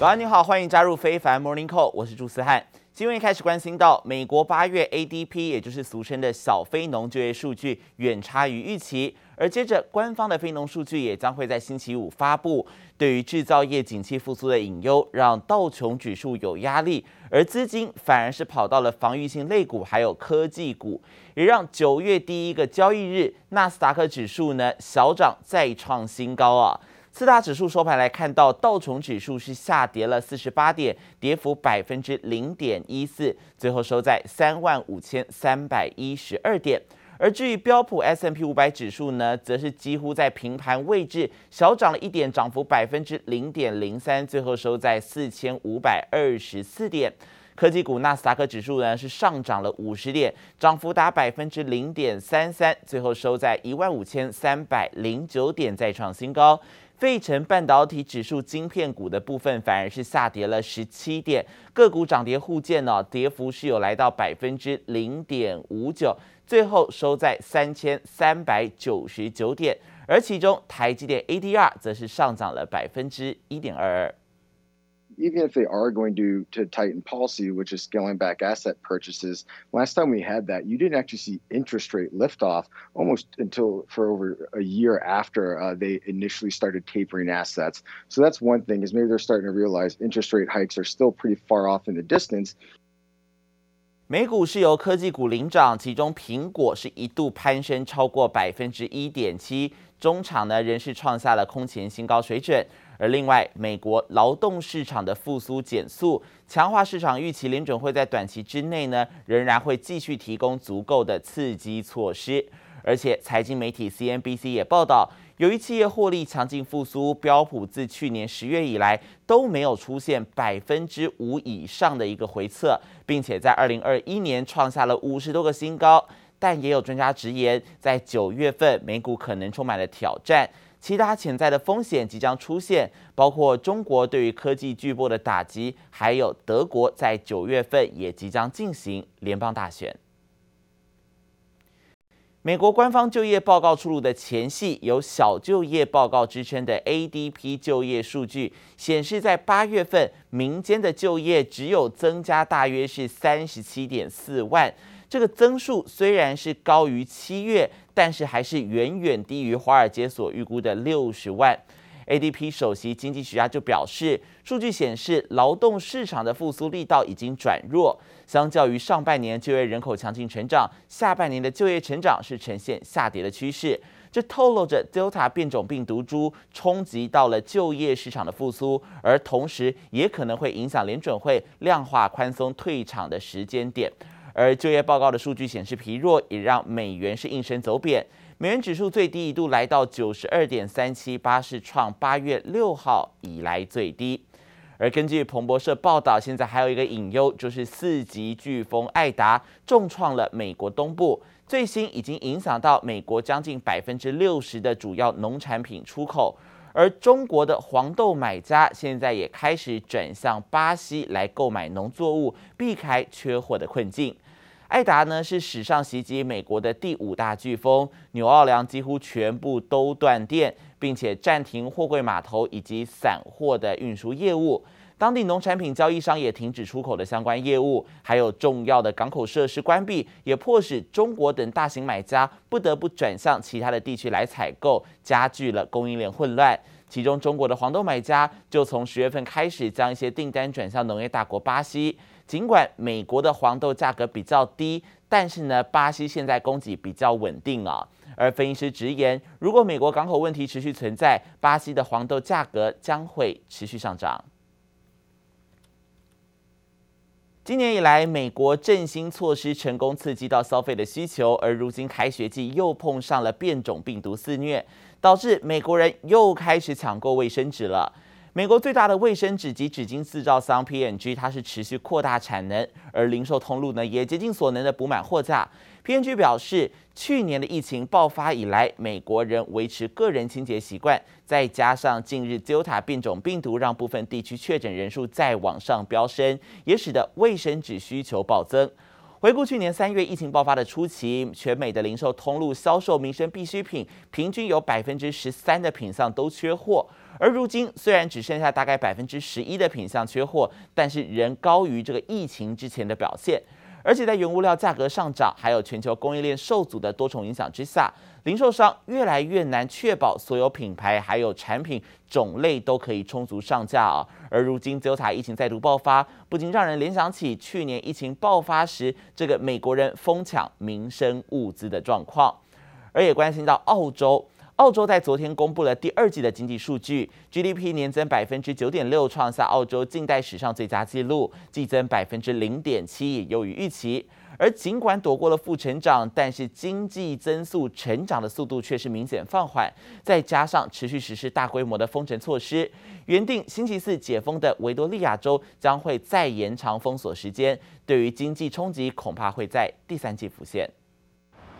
早安，你好，欢迎加入非凡 Morning Call，我是朱思翰。新闻一开始关心到，美国八月 ADP，也就是俗称的小非农就业数据远差于预期，而接着官方的非农数据也将会在星期五发布。对于制造业景气复苏的隐忧，让道琼指数有压力，而资金反而是跑到了防御性类股，还有科技股，也让九月第一个交易日纳斯达克指数呢小涨再创新高啊。四大指数收盘来看到，道琼指数是下跌了四十八点，跌幅百分之零点一四，最后收在三万五千三百一十二点。而至于标普 S M P 五百指数呢，则是几乎在平盘位置，小涨了一点，涨幅百分之零点零三，最后收在四千五百二十四点。科技股纳斯达克指数呢是上涨了五十点，涨幅达百分之零点三三，最后收在一万五千三百零九点，再创新高。费城半导体指数晶片股的部分反而是下跌了十七点，个股涨跌互见呢，跌幅是有来到百分之零点五九，最后收在三千三百九十九点，而其中台积电 ADR 则是上涨了百分之一点二二。even if they are going to to tighten policy, which is scaling back asset purchases, last time we had that, you didn't actually see interest rate liftoff almost until for over a year after uh, they initially started tapering assets. So that's one thing is maybe they're starting to realize interest rate hikes are still pretty far off in the distance. 美股是由科技股领涨，其中苹果是一度攀升超过百分之一点七，中场呢仍是创下了空前新高水准。 而另外，美国劳动市场的复苏减速，强化市场预期，联准会在短期之内呢，仍然会继续提供足够的刺激措施。而且，财经媒体 CNBC 也报道，由于企业获利强劲复苏，标普自去年十月以来都没有出现百分之五以上的一个回测，并且在二零二一年创下了五十多个新高。但也有专家直言，在九月份美股可能充满了挑战。其他潜在的风险即将出现，包括中国对于科技巨擘的打击，还有德国在九月份也即将进行联邦大选。美国官方就业报告出炉的前夕，有“小就业报告”之称的 ADP 就业数据显示，在八月份民间的就业只有增加大约是三十七点四万。这个增速虽然是高于七月，但是还是远远低于华尔街所预估的六十万。ADP 首席经济学家就表示，数据显示劳动市场的复苏力道已经转弱，相较于上半年就业人口强劲成长，下半年的就业成长是呈现下跌的趋势。这透露着 Delta 变种病毒株冲击到了就业市场的复苏，而同时也可能会影响联准会量化宽松退场的时间点。而就业报告的数据显示疲弱，也让美元是应声走贬。美元指数最低一度来到九十二点三七八，是创八月六号以来最低。而根据彭博社报道，现在还有一个隐忧，就是四级飓风艾达重创了美国东部，最新已经影响到美国将近百分之六十的主要农产品出口。而中国的黄豆买家现在也开始转向巴西来购买农作物，避开缺货的困境。艾达呢是史上袭击美国的第五大飓风，纽奥良几乎全部都断电，并且暂停货柜码头以及散货的运输业务。当地农产品交易商也停止出口的相关业务，还有重要的港口设施关闭，也迫使中国等大型买家不得不转向其他的地区来采购，加剧了供应链混乱。其中，中国的黄豆买家就从十月份开始将一些订单转向农业大国巴西。尽管美国的黄豆价格比较低，但是呢，巴西现在供给比较稳定啊。而分析师直言，如果美国港口问题持续存在，巴西的黄豆价格将会持续上涨。今年以来，美国振兴措施成功刺激到消费的需求，而如今开学季又碰上了变种病毒肆虐，导致美国人又开始抢购卫生纸了。美国最大的卫生纸及纸巾制造商 P&G，它是持续扩大产能，而零售通路呢也竭尽所能的补满货架。P&G 表示，去年的疫情爆发以来，美国人维持个人清洁习惯，再加上近日 Delta 变种病毒让部分地区确诊人数再往上飙升，也使得卫生纸需求暴增。回顾去年三月疫情爆发的初期，全美的零售通路销售民生必需品，平均有百分之十三的品项都缺货。而如今虽然只剩下大概百分之十一的品项缺货，但是仍高于这个疫情之前的表现。而且在原物料价格上涨，还有全球供应链受阻的多重影响之下，零售商越来越难确保所有品牌还有产品种类都可以充足上架啊。而如今 Delta 疫情再度爆发，不禁让人联想起去年疫情爆发时这个美国人疯抢民生物资的状况，而也关心到澳洲。澳洲在昨天公布了第二季的经济数据，GDP 年增百分之九点六，创下澳洲近代史上最佳纪录，季增百分之零点七，优于预期。而尽管躲过了负成长，但是经济增速成长的速度却是明显放缓。再加上持续实施大规模的封城措施，原定星期四解封的维多利亚州将会再延长封锁时间，对于经济冲击恐怕会在第三季浮现。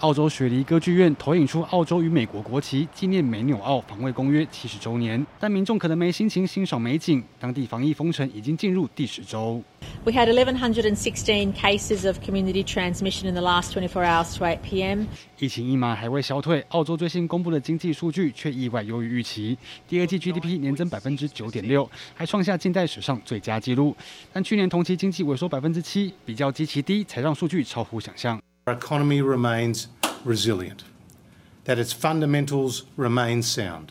澳洲雪梨歌剧院投影出澳洲与美国国旗，纪念美纽澳防卫公约七十周年。但民众可能没心情欣赏美景，当地防疫封城已经进入第十周。We had 1116 cases of community transmission in the last 24 hours to 8 p.m. 疫情阴霾还未消退，澳洲最新公布的经济数据却意外优于预期。第二季 GDP 年增百分之九点六，还创下近代史上最佳纪录。但去年同期经济萎缩百分之七，比较极其低，才让数据超乎想象。Our economy remains resilient, that its fundamentals remain sound.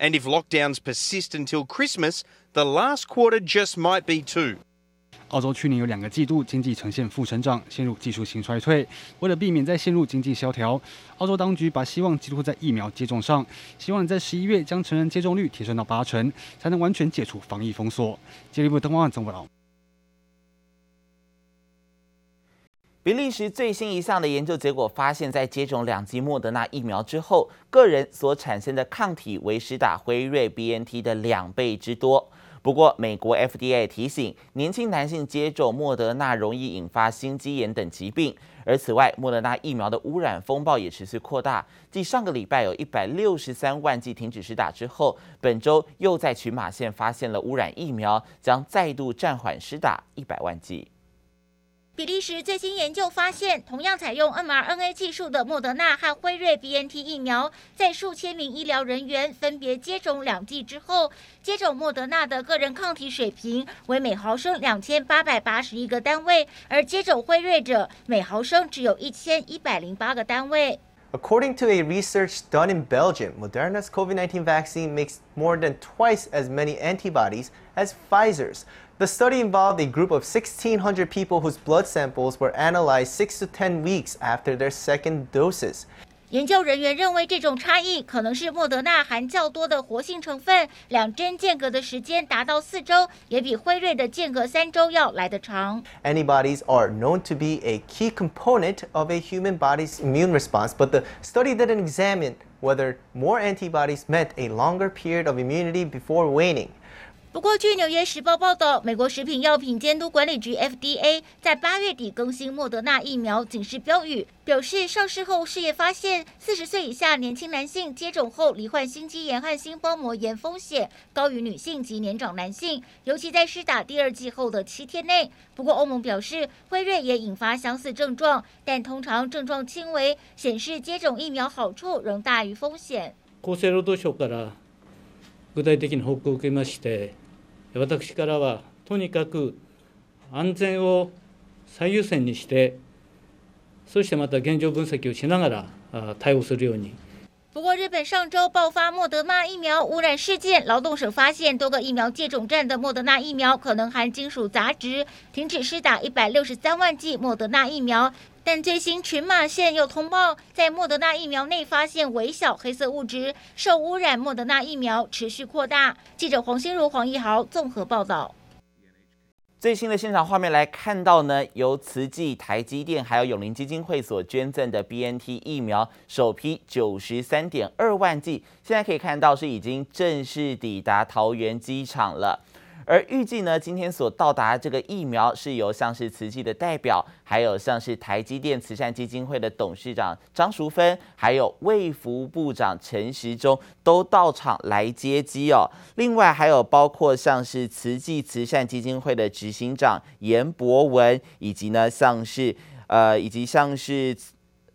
And if lockdowns persist until Christmas, the last quarter just might be too. 澳洲去年有两个季度经济呈现负成长，陷入技术性衰退。为了避免再陷入经济萧条，澳洲当局把希望寄托在疫苗接种上，希望在十一月将成人接种率提升到八成，才能完全解除防疫封锁。接力部灯光总报道。比利时最新一项的研究结果发现，在接种两剂莫德纳疫苗之后，个人所产生的抗体为施打辉瑞 BNT 的两倍之多。不过，美国 FDA 提醒，年轻男性接种莫德纳容易引发心肌炎等疾病。而此外，莫德纳疫苗的污染风暴也持续扩大。继上个礼拜有一百六十三万剂停止施打之后，本周又在群马县发现了污染疫苗，将再度暂缓施打一百万剂。比利时最新研究发现，同样采用 mRNA 技术的莫德纳和辉瑞 BNT 疫苗，在数千名医疗人员分别接种两剂之后，接种莫德纳的个人抗体水平为每毫升两千八百八十一个单位，而接种辉瑞者每毫升只有一千一百零八个单位。According to a research done in Belgium, Moderna's COVID-19 vaccine makes more than twice as many antibodies as Pfizer's. The study involved a group of 1,600 people whose blood samples were analyzed six to 10 weeks after their second doses. 研究人员认为，这种差异可能是莫德纳含较多的活性成分，两针间隔的时间达到四周，也比辉瑞的间隔三周要来得长。Antibodies are known to be a key component of a human body's immune response, but the study didn't examine whether more antibodies meant a longer period of immunity before waning. 不过，据《纽约时报》报道，美国食品药品监督管理局 （FDA） 在八月底更新莫德纳疫苗警示标语，表示上市后事业发现，四十岁以下年轻男性接种后罹患心肌炎和心包膜炎风险高于女性及年长男性，尤其在施打第二剂后的七天内。不过，欧盟表示，辉瑞也引发相似症状，但通常症状轻微，显示接种疫苗好处仍大于风险。具体的な报告を受けまして私からはとにかく安全を最优先にしてそしてまた现状分析をしながら対応するように。不过，日本上周爆发莫德纳疫苗污染事件，劳动省发现多个疫苗接种站的莫德纳疫苗可能含金属杂质，停止施打一百六十三万剂莫德纳疫苗。 但最新群马县又通报，在莫德纳疫苗内发现微小黑色物质，受污染莫德纳疫苗持续扩大。记者黄心如、黄义豪综合报道。最新的现场画面来看到呢，由慈济、台积电还有永龄基金会所捐赠的 BNT 疫苗首批九十三点二万剂，现在可以看到是已经正式抵达桃园机场了。而预计呢，今天所到达这个疫苗是由像是慈济的代表，还有像是台积电慈善基金会的董事长张淑芬，还有卫福部长陈时中都到场来接机哦。另外还有包括像是慈济慈善基金会的执行长严博文，以及呢像是呃以及像是。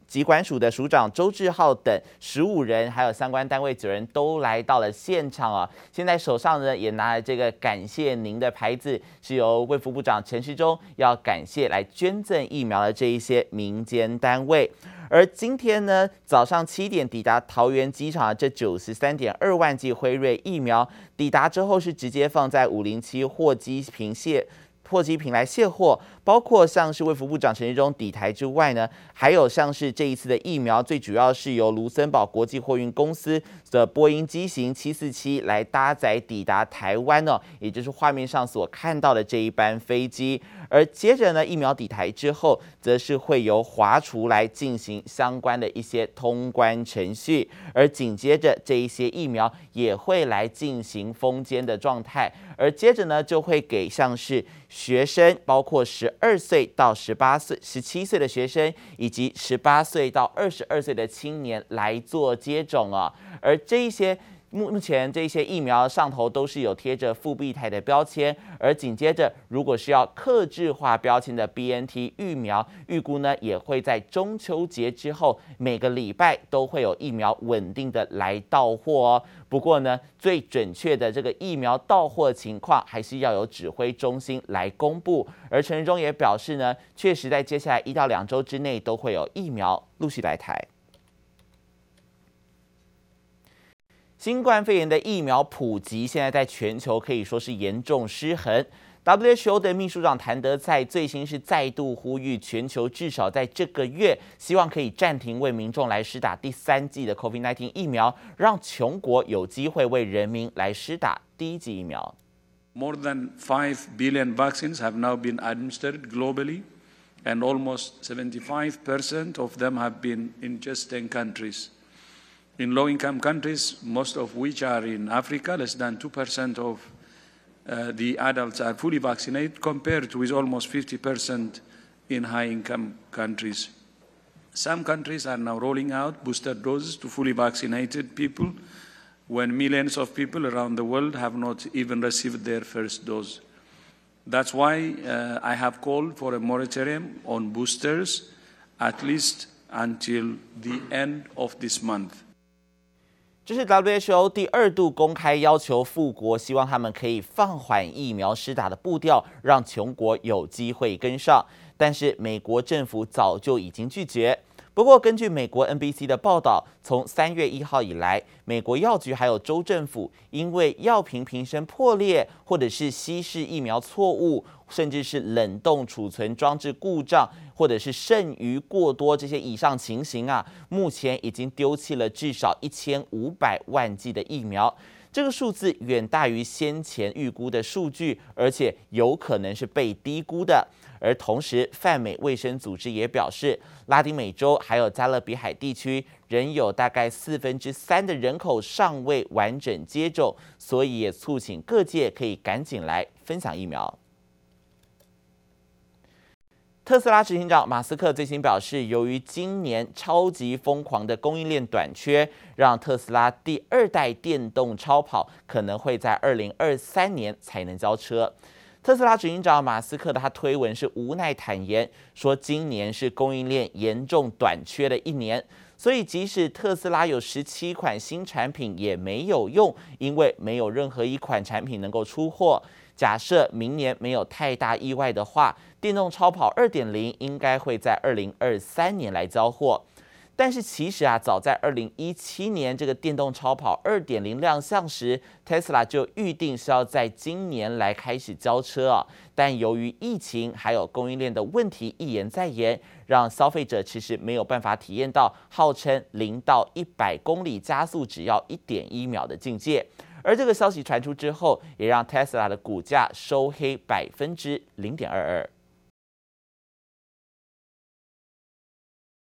疾管署的署长周志浩等十五人，还有相关单位九人都来到了现场啊！现在手上呢也拿了这个感谢您的牌子，是由卫福部长陈时中要感谢来捐赠疫苗的这一些民间单位。而今天呢早上七点抵达桃园机场的这九十三点二万剂辉瑞疫苗抵达之后，是直接放在五零七货机坪卸。破机坪来卸货，包括像是卫福部长陈时中抵台之外呢，还有像是这一次的疫苗，最主要是由卢森堡国际货运公司的波音机型七四七来搭载抵达台湾哦，也就是画面上所看到的这一班飞机。而接着呢，疫苗抵台之后，则是会由华厨来进行相关的一些通关程序，而紧接着这一些疫苗也会来进行封缄的状态，而接着呢，就会给像是学生，包括十二岁到十八岁、十七岁的学生，以及十八岁到二十二岁的青年来做接种啊，而这一些。目目前这些疫苗上头都是有贴着复必泰的标签，而紧接着如果是要克制化标签的 BNT 疫苗，预估呢也会在中秋节之后每个礼拜都会有疫苗稳定的来到货哦。不过呢，最准确的这个疫苗到货情况还是要由指挥中心来公布。而陈时中也表示呢，确实在接下来一到两周之内都会有疫苗陆续来台。新冠肺炎的疫苗普及，现在在全球可以说是严重失衡。WHO 的秘书长谭德赛最新是再度呼吁全球至少在这个月，希望可以暂停为民众来施打第三剂的 COVID-19 疫苗，让穷国有机会为人民来施打第一剂疫苗。More than five billion vaccines have now been administered globally, and almost seventy-five percent of them have been in just ten countries. In low-income countries, most of which are in Africa, less than 2% of uh, the adults are fully vaccinated, compared with almost 50% in high-income countries. Some countries are now rolling out booster doses to fully vaccinated people when millions of people around the world have not even received their first dose. That's why uh, I have called for a moratorium on boosters at least until the end of this month. 这是 WHO 第二度公开要求富国，希望他们可以放缓疫苗施打的步调，让穷国有机会跟上。但是美国政府早就已经拒绝。不过，根据美国 NBC 的报道，从三月一号以来，美国药局还有州政府因为药瓶瓶身破裂，或者是稀释疫苗错误，甚至是冷冻储存装置故障，或者是剩余过多这些以上情形啊，目前已经丢弃了至少一千五百万剂的疫苗。这个数字远大于先前预估的数据，而且有可能是被低估的。而同时，泛美卫生组织也表示，拉丁美洲还有加勒比海地区仍有大概四分之三的人口尚未完整接种，所以也促请各界可以赶紧来分享疫苗。特斯拉执行长马斯克最新表示，由于今年超级疯狂的供应链短缺，让特斯拉第二代电动超跑可能会在二零二三年才能交车。特斯拉执行长马斯克的他推文是无奈坦言说，今年是供应链严重短缺的一年，所以即使特斯拉有十七款新产品也没有用，因为没有任何一款产品能够出货。假设明年没有太大意外的话，电动超跑二点零应该会在二零二三年来交货。但是其实啊，早在二零一七年这个电动超跑二点零亮相时，Tesla 就预定是要在今年来开始交车啊。但由于疫情还有供应链的问题一延再延，让消费者其实没有办法体验到号称零到一百公里加速只要一点一秒的境界。而这个消息传出之后，也让 Tesla 的股价收黑百分之零点二二。